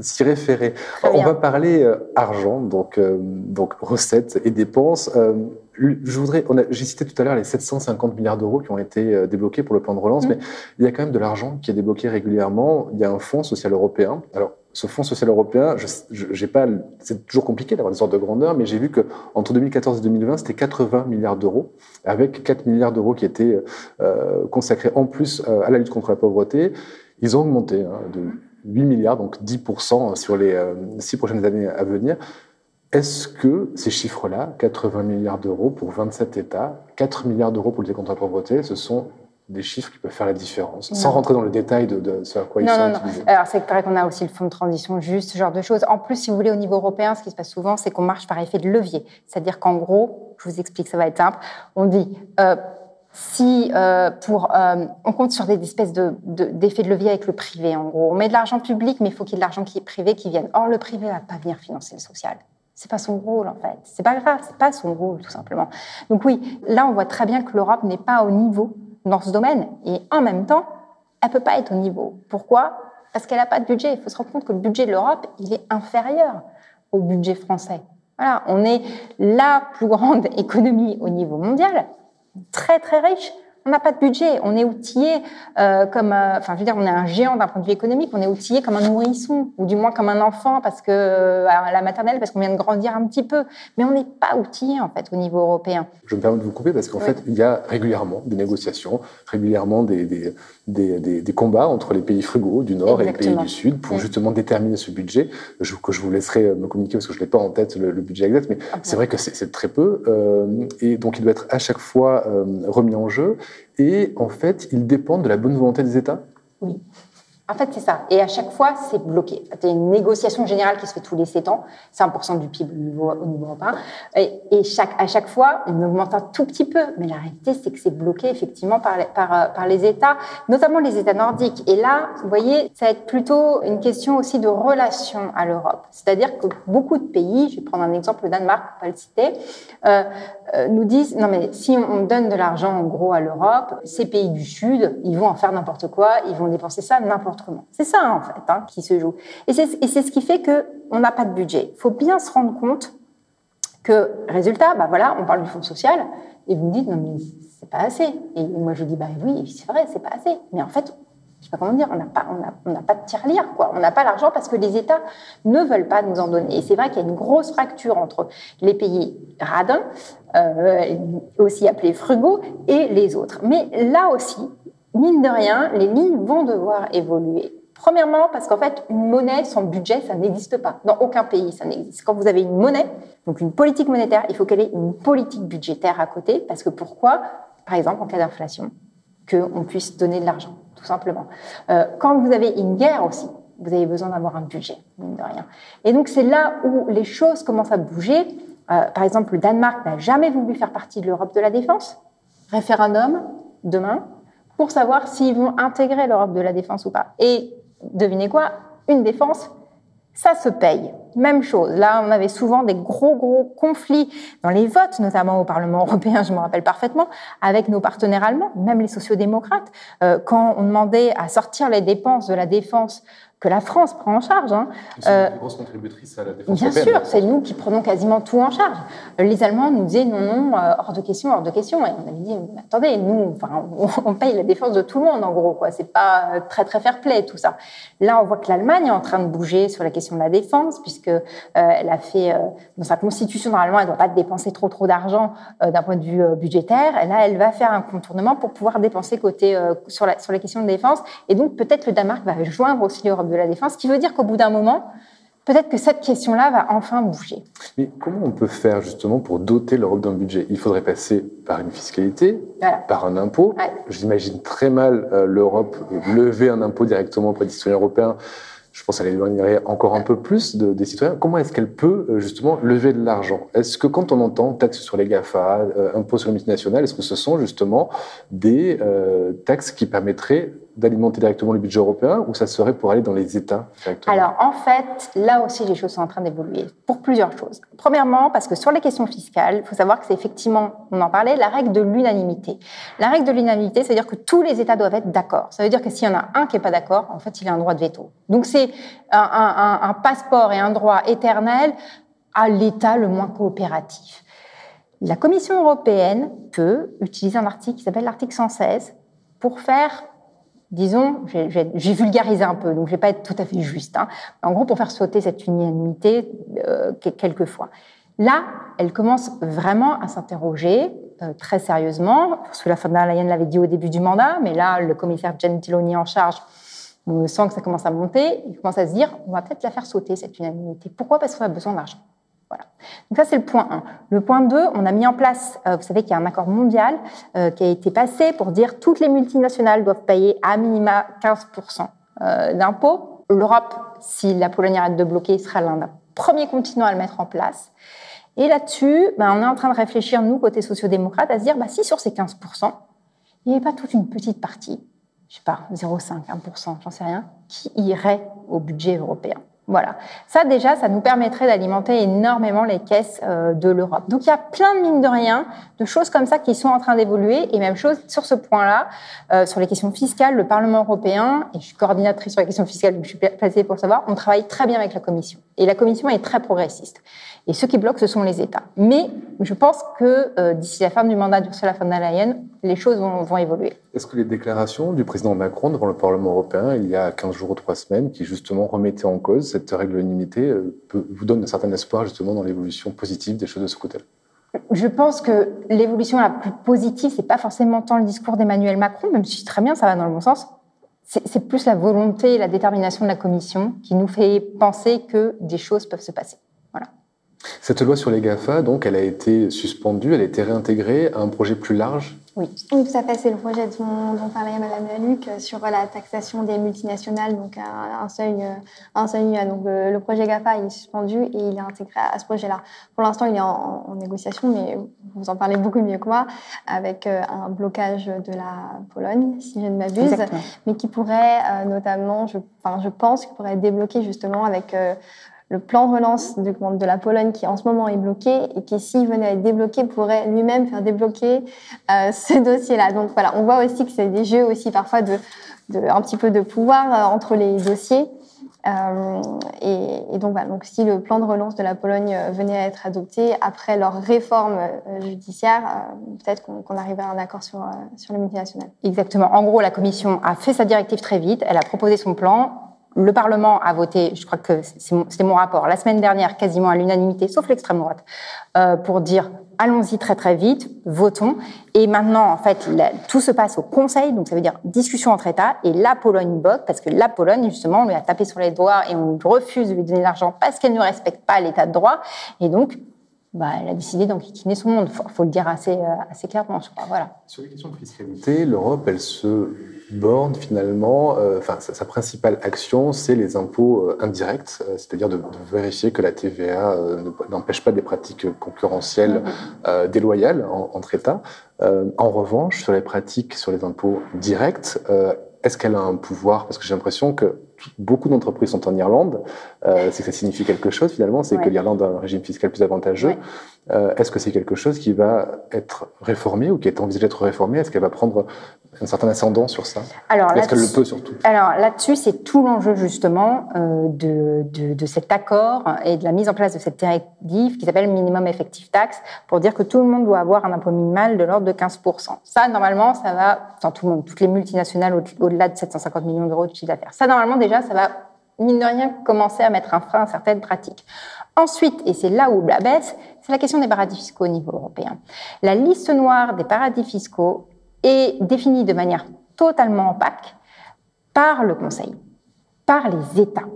s'y référer. on va parler euh, argent, donc, donc recettes et dépenses. je voudrais, j'ai cité tout à l'heure les 750 milliards d'euros qui ont été débloqués pour le plan de relance, mmh. mais il y a quand même de l'argent qui est débloqué régulièrement. Il y a un fonds social européen. Alors, ce Fonds social européen, j'ai pas, c'est toujours compliqué d'avoir des ordres de grandeur, mais j'ai vu que entre 2014 et 2020, c'était 80 milliards d'euros, avec 4 milliards d'euros qui étaient euh, consacrés en plus euh, à la lutte contre la pauvreté. Ils ont augmenté hein, de 8 milliards, donc 10% sur les euh, six prochaines années à venir. Est-ce que ces chiffres-là, 80 milliards d'euros pour 27 États, 4 milliards d'euros pour lutter contre la pauvreté, ce sont des chiffres qui peuvent faire la différence, sans rentrer dans le détail de, ce à quoi ils sont non, utilisés. Alors c'est vrai qu'on a aussi le fonds de transition juste, ce genre de choses. En plus, si vous voulez, au niveau européen, ce qui se passe souvent, c'est qu'on marche par effet de levier. C'est-à-dire qu'en gros, je vous explique, ça va être simple, on dit... Euh, si euh, pour euh, on compte sur des espèces de, d'effets de, levier avec le privé en gros. On met de l'argent public mais il faut qu'il y ait de l'argent qui est privé qui vienne. Or le privé va pas venir financer le social. C'est pas son rôle en fait. C'est pas grave c'est pas son rôle tout simplement. Donc oui là on voit très bien que l'Europe n'est pas au niveau dans ce domaine. Et en même temps, elle peut pas être au niveau. Pourquoi? Parce qu'elle n'a pas de budget. Il faut se rendre compte que le budget de l'Europe, il est inférieur au budget français. Voilà, on est la plus grande économie au niveau mondial, très très riche, on n'a pas de budget, on est outillé euh, comme, euh, enfin, je veux dire, on est un géant d'un point de vue économique, on est outillé comme un nourrisson, ou du moins comme un enfant parce que euh, à la maternelle, parce qu'on vient de grandir un petit peu, mais on n'est pas outillé en fait au niveau européen. Je me permets de vous couper parce qu'en fait, il y a régulièrement des négociations, régulièrement des, des, des, des, combats entre les pays frugaux du Nord et les pays du Sud pour justement déterminer ce budget. Je, que je vous laisserai me communiquer parce que je l'ai pas en tête le, budget exact, mais ah c'est vrai que c'est très peu et donc il doit être à chaque fois remis en jeu. Et en fait, ils dépendent de la bonne volonté des États? Oui. En fait, c'est ça. Et à chaque fois, c'est bloqué. A une négociation générale qui se fait tous les 7 ans, 5% du PIB au niveau, au niveau européen. Et, chaque, à chaque fois, on augmente un tout petit peu. Mais la réalité, c'est que c'est bloqué effectivement par les, les États, notamment les États nordiques. Et là, vous voyez, ça va être plutôt une question aussi de relation à l'Europe. C'est-à-dire que beaucoup de pays, je vais prendre un exemple, le Danemark, pour pas le citer, euh, euh, nous disent non mais si on donne de l'argent en gros à l'Europe, ces pays du Sud, ils vont en faire n'importe quoi, ils vont dépenser ça n'importe C'est ça en fait hein, qui se joue. Et c'est ce qui fait que on n'a pas de budget. Il faut bien se rendre compte que résultat, bah voilà, on parle du fonds social et vous me dites non mais c'est pas assez. Et moi je dis bah oui c'est vrai c'est pas assez. Mais en fait je sais pas comment dire, on n'a pas, on on pas de tirelire, quoi. On n'a pas l'argent parce que les États ne veulent pas nous en donner. Et c'est vrai qu'il y a une grosse fracture entre les pays radins, euh, aussi appelés frugaux, et les autres. Mais là aussi, mine de rien, les lignes vont devoir évoluer. Premièrement, parce qu'en fait, une monnaie sans budget, ça n'existe pas. Dans aucun pays, ça n'existe. Quand vous avez une monnaie, donc une politique monétaire, il faut qu'elle ait une politique budgétaire à côté. Parce que pourquoi? Par exemple, en cas d'inflation, qu'on puisse donner de l'argent tout simplement. Euh, quand vous avez une guerre aussi, vous avez besoin d'avoir un budget, mine de rien. Et donc c'est là où les choses commencent à bouger. Euh, par exemple, le Danemark n'a jamais voulu faire partie de l'Europe de la défense. Référendum demain pour savoir s'ils vont intégrer l'Europe de la défense ou pas. Et devinez quoi Une défense ça se paye. Même chose. Là, on avait souvent des gros, gros conflits dans les votes, notamment au Parlement européen, je me rappelle parfaitement, avec nos partenaires allemands, même les sociodémocrates. Euh, quand on demandait à sortir les dépenses de la défense que la France prend en charge. Hein. C'est une euh, grosse contributrice à la défense Bien sûr, c'est nous qui prenons quasiment tout en charge. Les Allemands nous disaient non, non, euh, hors de question, hors de question. Et on avait dit, attendez, nous, enfin, on paye la défense de tout le monde, en gros. quoi. C'est pas euh, très, très fair play, tout ça. Là, on voit que l'Allemagne est en train de bouger sur la question de la défense, puisque elle a fait, dans sa constitution, normalement, elle ne doit pas dépenser trop, trop d'argent d'un point de vue budgétaire. Et là, elle va faire un contournement pour pouvoir dépenser côté sur, la, sur la question de défense. Et donc, peut-être le Danemark va joindre aussi l'Europe de la défense, ce qui veut dire qu'au bout d'un moment, peut-être que cette question-là va enfin bouger. Mais comment on peut faire justement pour doter l'Europe d'un budget? Il faudrait passer par une fiscalité, par un impôt. J'imagine très mal euh, l'Europe lever un impôt directement auprès des citoyens européens. Je pense qu'elle éloignerait encore un peu plus des citoyens. Comment est-ce qu'elle peut euh, justement lever de l'argent? Est-ce que quand on entend taxes sur les GAFA, euh, impôts sur les multinationales, est-ce que ce sont justement des taxes qui permettraient d'alimenter directement le budget européen ou ça serait pour aller dans les États Alors en fait, là aussi les choses sont en train d'évoluer pour plusieurs choses. Premièrement, parce que sur les questions fiscales, il faut savoir que c'est effectivement, on en parlait, la règle de l'unanimité. La règle de l'unanimité, c'est-à-dire que tous les États doivent être d'accord. Ça veut dire que s'il y en a un qui n'est pas d'accord, en fait, il a un droit de veto. Donc c'est un, un passeport et un droit éternel à l'État le moins coopératif. La Commission européenne peut utiliser un article qui s'appelle l'article 116 pour faire disons, j'ai vulgarisé un peu, donc je vais pas être tout à fait juste. Hein. En gros, pour faire sauter cette unanimité, euh, quelquefois. Là, elle commence vraiment à s'interroger euh, très sérieusement. Ursula von der Leyen l'avait dit au début du mandat, mais là, le commissaire Gentiloni en charge, on sent que ça commence à monter. Il commence à se dire, on va peut-être la faire sauter, cette unanimité. Pourquoi? Parce qu'on a besoin d'argent. Voilà. Donc ça, c'est le point 1. Le point 2, on a mis en place, euh, vous savez qu'il y a un accord mondial euh, qui a été passé pour dire toutes les multinationales doivent payer à minima 15% euh, d'impôts. L'Europe, si la Pologne arrête de bloquer, sera l'un des premiers continents à le mettre en place. Et là-dessus, ben, on est en train de réfléchir, nous, côté sociodémocrate, à se dire, bah, si sur ces 15%, il n'y avait pas toute une petite partie, je sais pas, 0,5, 1%, j'en sais rien, qui irait au budget européen. Voilà. Ça, déjà, ça nous permettrait d'alimenter énormément les caisses euh, de l'Europe. Donc, il y a plein de mines de rien, de choses comme ça qui sont en train d'évoluer. Et même chose sur ce point-là, euh, sur les questions fiscales, le Parlement européen, et je suis coordinatrice sur les questions fiscales, donc je suis placée pour le savoir, on travaille très bien avec la Commission. Et la Commission est très progressiste. Et ceux qui bloquent, ce sont les États. Mais je pense que euh, d'ici la fin du mandat d'Ursula von der Leyen, les choses vont, vont évoluer. Est-ce que les déclarations du président Macron devant le Parlement européen, il y a 15 jours ou 3 semaines, qui justement remettaient en cause cette règle d'unanimité, euh, vous donnent un certain espoir justement dans l'évolution positive des choses de ce côté-là? Je pense que l'évolution la plus positive, c'est pas forcément tant le discours d'Emmanuel Macron, même si très bien, ça va dans le bon sens. C'est plus la volonté et la détermination de la Commission qui nous fait penser que des choses peuvent se passer. Cette loi sur les GAFA, donc, elle a été suspendue, elle a été réintégrée à un projet plus large oui. oui, tout à fait. C'est le projet dont, dont parlait Mme Laluc euh, sur la taxation des multinationales, donc un, seuil, euh, un seuil. Donc le, projet GAFA il est suspendu et il est intégré à, ce projet-là. Pour l'instant, il est en, négociation, mais vous en parlez beaucoup mieux que moi, avec euh, un blocage de la Pologne, si je ne m'abuse, mais qui pourrait notamment, je, enfin, je pense, qu'il pourrait être débloqué justement avec le plan relance de, la Pologne qui en ce moment est bloqué et qui, s'il venait à être débloqué, pourrait lui-même faire débloquer euh, ce dossier-là. Donc voilà, on voit aussi que c'est des jeux aussi parfois de, un petit peu de pouvoir euh, entre les dossiers. Euh, et, donc, voilà, donc si le plan de relance de la Pologne venait à être adopté après leur réforme judiciaire, peut-être qu'on arriverait à un accord sur, sur le multinational. Exactement. En gros, la Commission a fait sa directive très vite, elle a proposé son plan, le Parlement a voté, je crois que c'était mon rapport, la semaine dernière, quasiment à l'unanimité, sauf l'extrême droite, euh, pour dire allons-y très très vite, votons. Et maintenant, en fait, tout se passe au Conseil, donc ça veut dire discussion entre États, et la Pologne bloque, parce que la Pologne, justement, on lui a tapé sur les doigts et on refuse de lui donner l'argent parce qu'elle ne respecte pas l'état de droit. Et donc, bah, elle a décidé d'enquiquiner son monde. Il faut, le dire assez, euh, assez clairement, je crois. Voilà. Sur les questions de fiscalité, l'Europe, elle se borne finalement, euh, enfin, sa, principale action, c'est les impôts euh, indirects, c'est-à-dire de, vérifier que la TVA n'empêche pas des pratiques concurrentielles mm-hmm. déloyales entre États. en revanche, sur les pratiques sur les impôts directs, est-ce qu'elle a un pouvoir? Parce que j'ai l'impression que beaucoup d'entreprises sont en Irlande, euh, c'est que ça signifie quelque chose finalement, c'est que l'Irlande a un régime fiscal plus avantageux. Euh, est-ce que c'est quelque chose qui va être réformé ou qui est envisagé d'être réformé? Est-ce qu'elle va prendre un certain ascendant sur ça? Alors, Est-ce qu'elle le peut surtout? Alors là-dessus, c'est tout l'enjeu justement euh, de, de, de, cet accord et de la mise en place de cette directive qui s'appelle Minimum Effective Tax pour dire que tout le monde doit avoir un impôt minimal de l'ordre de 15%. Ça, normalement, ça va, dans tout le monde, toutes les multinationales au-delà de 750 millions d'euros de chiffre d'affaires. Ça, normalement, déjà, ça va mine de rien, commencer à mettre un frein à certaines pratiques. Ensuite, et c'est là où la baisse, c'est la question des paradis fiscaux au niveau européen. La liste noire des paradis fiscaux est définie de manière totalement opaque par le Conseil, par les États.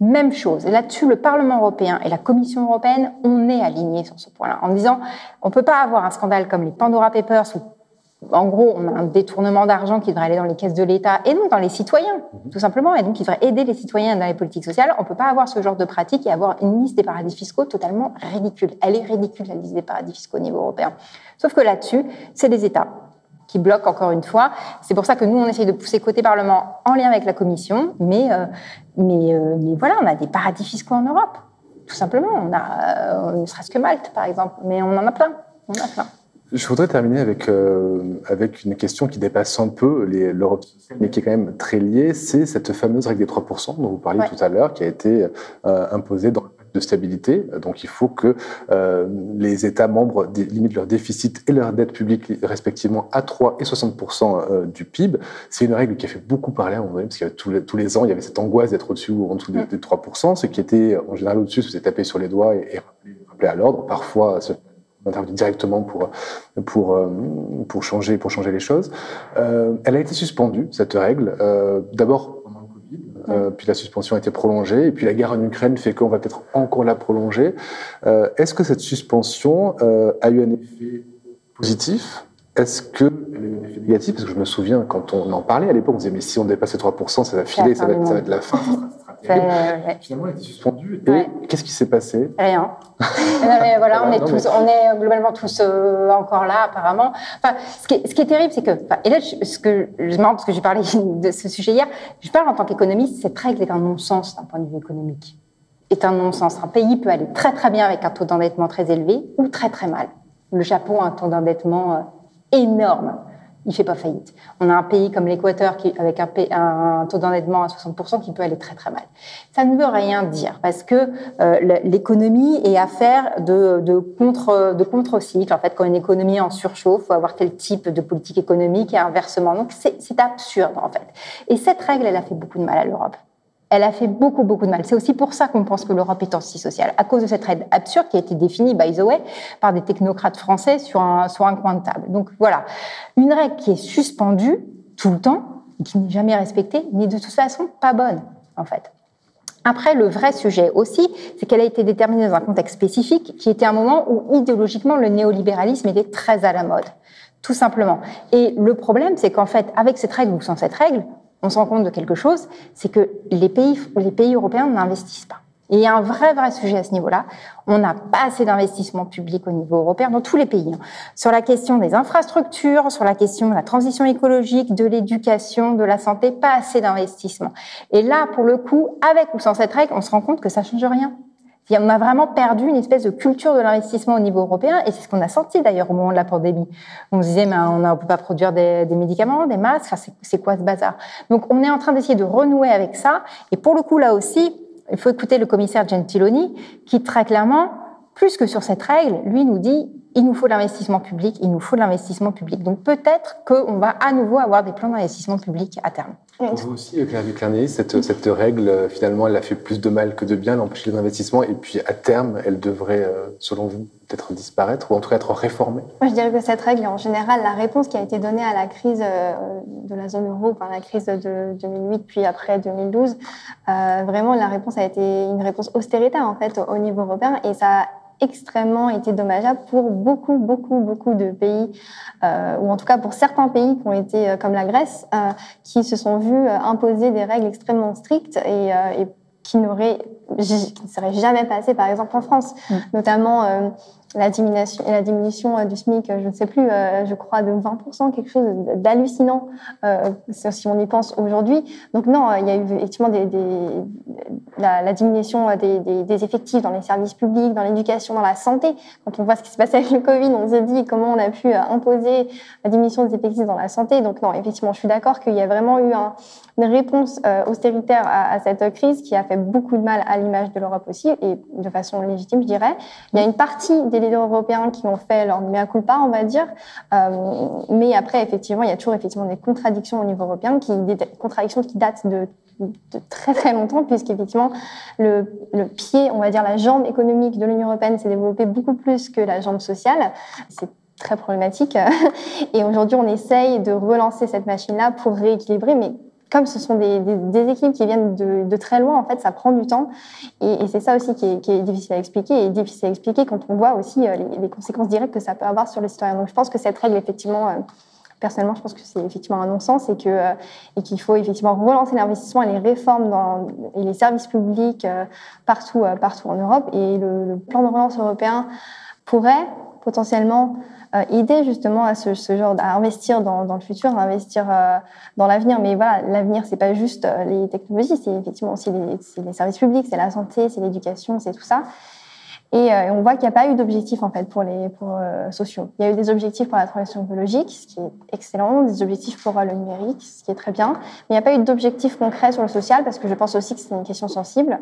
Même chose. Là-dessus, le Parlement européen et la Commission européenne, on est alignés sur ce point-là, en disant on ne peut pas avoir un scandale comme les Pandora Papers en gros, on a un détournement d'argent qui devrait aller dans les caisses de l'État et donc dans les citoyens, mhm. tout simplement, et donc qui devrait aider les citoyens dans les politiques sociales. On ne peut pas avoir ce genre de pratique et avoir une liste des paradis fiscaux totalement ridicule. Elle est ridicule, la liste des paradis fiscaux au niveau européen. Sauf que là-dessus, c'est les États qui bloquent encore une fois. C'est pour ça que nous, on essaye de pousser côté Parlement en lien avec la Commission, mais, euh, mais, euh, mais voilà, on a des paradis fiscaux en Europe, tout simplement. On a, euh, ne serait-ce que Malte, par exemple, mais on en a plein. On en a plein. Je voudrais terminer avec, euh, avec une question qui dépasse un peu l'Europe sociale, mais qui est quand même très liée. C'est cette fameuse règle des 3% dont vous parliez tout à l'heure, qui a été euh, imposée dans le pacte de stabilité. Donc il faut que euh, les États membres limitent leur déficit et leur dette publique respectivement à 3 et 60% euh, du PIB. C'est une règle qui a fait beaucoup parler à un moment donné, parce que tous les, tous les ans, il y avait cette angoisse d'être au-dessus ou en dessous des, 3%. Ce qui était en général au-dessus, c'était taper sur les doigts et, et rappeler, à l'ordre. Parfois, intervenu directement pour, pour, euh, pour, changer, pour changer les choses. Euh, elle a été suspendue, cette règle, euh, d'abord pendant le Covid, euh, puis la suspension a été prolongée, et puis la guerre en Ukraine fait qu'on va peut-être encore la prolonger. Est-ce que cette suspension a eu un effet positif? Est-ce eu un effet négatif? Parce que je me souviens, quand on en parlait à l'époque, on disait, mais si on dépasse les 3%, ça va filer, ça va, être, ça va être la fin. Finalement, elle a été suspendue. Et qu'est-ce qui s'est passé? Rien. mais voilà, on est tous, on est globalement tous euh, encore là, apparemment. Enfin, ce qui est, ce qui est terrible, c'est que, et là, ce que je marrant parce que j'ai parlé de ce sujet hier, je parle en tant qu'économiste, cette règle est un non-sens d'un point de vue économique. Est un non-sens. Un pays peut aller très très bien avec un taux d'endettement très élevé ou très très mal. Le Japon a un taux d'endettement euh, énorme il fait pas faillite. On a un pays comme l'Équateur qui, avec un, taux d'endettement à 60% qui peut aller très très mal. Ça ne veut rien dire parce que euh, l'économie est affaire de, de contre de contre-cycle. En fait, quand une économie en surchauffe, faut avoir tel type de politique économique et inversement. Donc c'est absurde en fait. Et cette règle, elle a fait beaucoup de mal à l'Europe elle a fait beaucoup, beaucoup de mal. C'est aussi pour ça qu'on pense que l'Europe est antisociale, à cause de cette règle absurde qui a été définie, by the way, par des technocrates français sur un, sur un coin de table. Donc voilà, une règle qui est suspendue tout le temps, qui n'est jamais respectée, mais de toute façon pas bonne, en fait. Après, le vrai sujet aussi, c'est qu'elle a été déterminée dans un contexte spécifique, qui était un moment où idéologiquement le néolibéralisme était très à la mode, tout simplement. Et le problème, c'est qu'en fait, avec cette règle ou sans cette règle, on se rend compte de quelque chose, c'est que les pays, les pays européens n'investissent pas. Et il y a un vrai, vrai sujet à ce niveau-là. On n'a pas assez d'investissement public au niveau européen, dans tous les pays. Hein. Sur la question des infrastructures, sur la question de la transition écologique, de l'éducation, de la santé, pas assez d'investissement. Et là, pour le coup, avec ou sans cette règle, on se rend compte que ça change rien. On a vraiment perdu une espèce de culture de l'investissement au niveau européen, et c'est ce qu'on a senti d'ailleurs au moment de la pandémie. On se disait, mais on ne peut pas produire des, médicaments, des masques, c'est quoi ce bazar? Donc on est en train d'essayer de renouer avec ça, et pour le coup là aussi, il faut écouter le commissaire Gentiloni, qui très clairement, plus que sur cette règle, lui nous dit, il nous faut l'investissement public, il nous faut l'investissement public. Donc peut-être qu'on va à nouveau avoir des plans d'investissement public à terme. Pour vous aussi, Claire Clarny, cette, cette règle, finalement, elle a fait plus de mal que de bien, elle empêche les investissements, et puis à terme, elle devrait, euh, selon vous, peut-être disparaître, ou en tout cas être réformée Moi, je dirais que cette règle en général la réponse qui a été donnée à la crise euh, de la zone euro, enfin la crise de 2008, puis après 2012. Euh, vraiment, la réponse a été une réponse austéritaire, en fait, au niveau européen, et ça extrêmement été dommageable pour beaucoup, beaucoup, beaucoup de pays, euh, ou en tout cas pour certains pays qui ont été, euh, comme la Grèce, euh, qui se sont vus euh, imposer des règles extrêmement strictes et, et qui n'aurait qui ne serait jamais passé par exemple en France, mm. notamment la diminution, la diminution euh, du SMIC, je ne sais plus, euh, je crois de 20%, quelque chose d'hallucinant euh, si on y pense aujourd'hui. Donc non, il y a eu effectivement des, la, diminution des, effectifs dans les services publics, dans l'éducation, dans la santé. Quand on voit ce qui se passe avec le Covid, on se dit comment on a pu imposer la diminution des effectifs dans la santé. Donc non, effectivement, je suis d'accord qu'il y a vraiment eu un, une réponse austéritaire à, à, cette crise qui a fait beaucoup de mal à l'image de l'Europe aussi, et de façon légitime, je dirais. Il y a une partie des leaders européens qui ont fait leur mea culpa, on va dire. Euh, mais après, effectivement, il y a toujours effectivement des contradictions au niveau européen, qui, des contradictions qui datent de, de très très longtemps, puisqu'effectivement, le, le pied, on va dire la jambe économique de l'Union européenne s'est développée beaucoup plus que la jambe sociale. C'est très problématique. Et aujourd'hui, on essaye de relancer cette machine-là pour rééquilibrer, mais comme ce sont des, des, équipes qui viennent de, très loin, en fait, ça prend du temps. Et, c'est ça aussi qui est, difficile à expliquer. Et difficile à expliquer quand on voit aussi euh, les, conséquences directes que ça peut avoir sur les citoyens. Donc je pense que cette règle, effectivement, euh, personnellement, je pense que c'est effectivement un non-sens et que euh, et qu'il faut effectivement relancer l'investissement et les réformes dans et les services publics partout partout en Europe. Et le plan de relance européen pourrait potentiellement euh, aider justement à ce, ce genre à investir dans, dans, le futur, à investir euh, dans l'avenir. Mais voilà, l'avenir c'est pas juste euh, les technologies, c'est effectivement aussi les, les services publics, c'est la santé, c'est l'éducation, c'est tout ça. Et euh, on voit qu'il n'y a pas eu d'objectifs en fait pour les euh, sociaux. Il y a eu des objectifs pour la transition biologique, ce qui est excellent, des objectifs pour euh, le numérique, ce qui est très bien. Mais il n'y a pas eu d'objectifs concrets sur le social parce que je pense aussi que c'est une question sensible.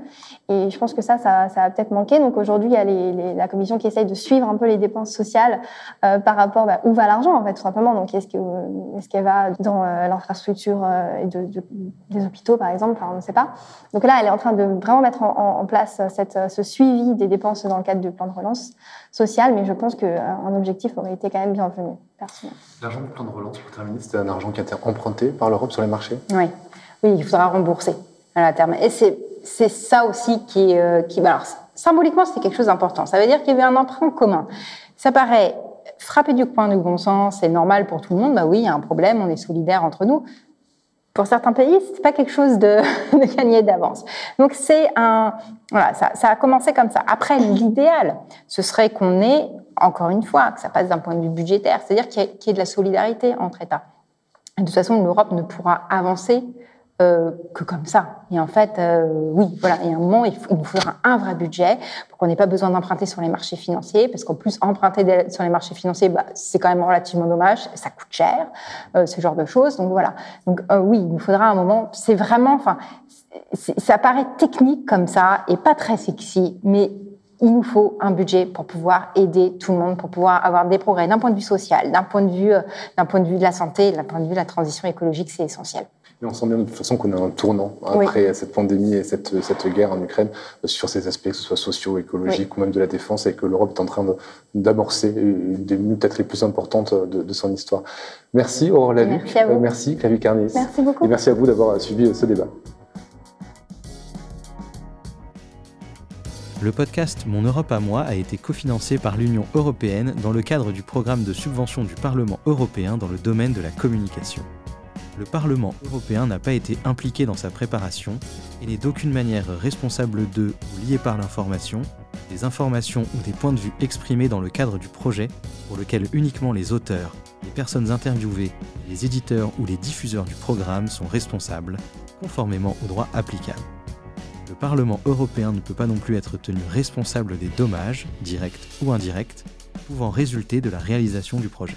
Et je pense que ça, ça, ça a peut-être manqué. Donc aujourd'hui, il y a la commission qui essaye de suivre un peu les dépenses sociales par rapport bah, où va l'argent en fait tout simplement. Donc est-ce que est-ce qu'elle va dans l'infrastructure de, de, des hôpitaux par exemple? Enfin, On ne sait pas. Donc là, elle est en train de vraiment mettre en, place ce suivi des dépenses dans dans le cadre du plan de relance social, mais je pense qu'un objectif aurait été quand même bienvenu, personnellement. L'argent du plan de relance, pour terminer, c'était un argent qui a été emprunté par l'Europe sur les marchés? Oui, oui il faudra rembourser à la terme. Et c'est ça aussi qui... Euh, qui alors, symboliquement, c'était quelque chose d'important. Ça veut dire qu'il y avait un emprunt commun. Ça paraît frapper du coin du bon sens, c'est normal pour tout le monde. Bah oui, il y a un problème, on est solidaires entre nous pour certains pays, c'est pas quelque chose de, gagné d'avance. Donc c'est un, voilà, ça, a commencé comme ça. Après, l'idéal, ce serait qu'on ait, encore une fois, que ça passe d'un point de vue budgétaire, c'est-à-dire qu'il y, qu y, ait de la solidarité entre États. de toute façon, l'Europe ne pourra avancer euh, que comme ça. Et en fait, euh, oui, voilà, il un moment, il, nous faudra un vrai budget pour qu'on n'ait pas besoin d'emprunter sur les marchés financiers, parce qu'en plus, emprunter sur les marchés financiers, bah, c'est quand même relativement dommage, ça coûte cher, euh, ce genre de choses. Donc voilà. Donc euh, oui, il nous faudra un moment. C'est vraiment, enfin, ça paraît technique comme ça et pas très sexy, mais il nous faut un budget pour pouvoir aider tout le monde, pour pouvoir avoir des progrès d'un point de vue social, d'un point de vue, euh, d'un point de vue de la santé, d'un point de vue de la transition écologique, c'est essentiel. On sent bien de toute façon qu'on a un tournant après oui. cette pandémie et cette, cette guerre en Ukraine euh, sur ces aspects, que ce soit sociaux, écologiques oui. ou même de la défense, et que l'Europe est en train d'amorcer une des peut-être les plus importantes de, de, son histoire. Merci Aurore Laluc. Merci, à vous. Euh, merci Clavier Carnis. Merci beaucoup. Et merci à vous d'avoir suivi ce débat. Le podcast Mon Europe à moi a été cofinancé par l'Union européenne dans le cadre du programme de subvention du Parlement européen dans le domaine de la communication le Parlement européen n'a pas été impliqué dans sa préparation et n'est d'aucune manière responsable de ou lié par l'information, des informations ou des points de vue exprimés dans le cadre du projet pour lequel uniquement les auteurs, les personnes interviewées, les éditeurs ou les diffuseurs du programme sont responsables, conformément au droit applicable. Le Parlement européen ne peut pas non plus être tenu responsable des dommages, directs ou indirects, pouvant résulter de la réalisation du projet.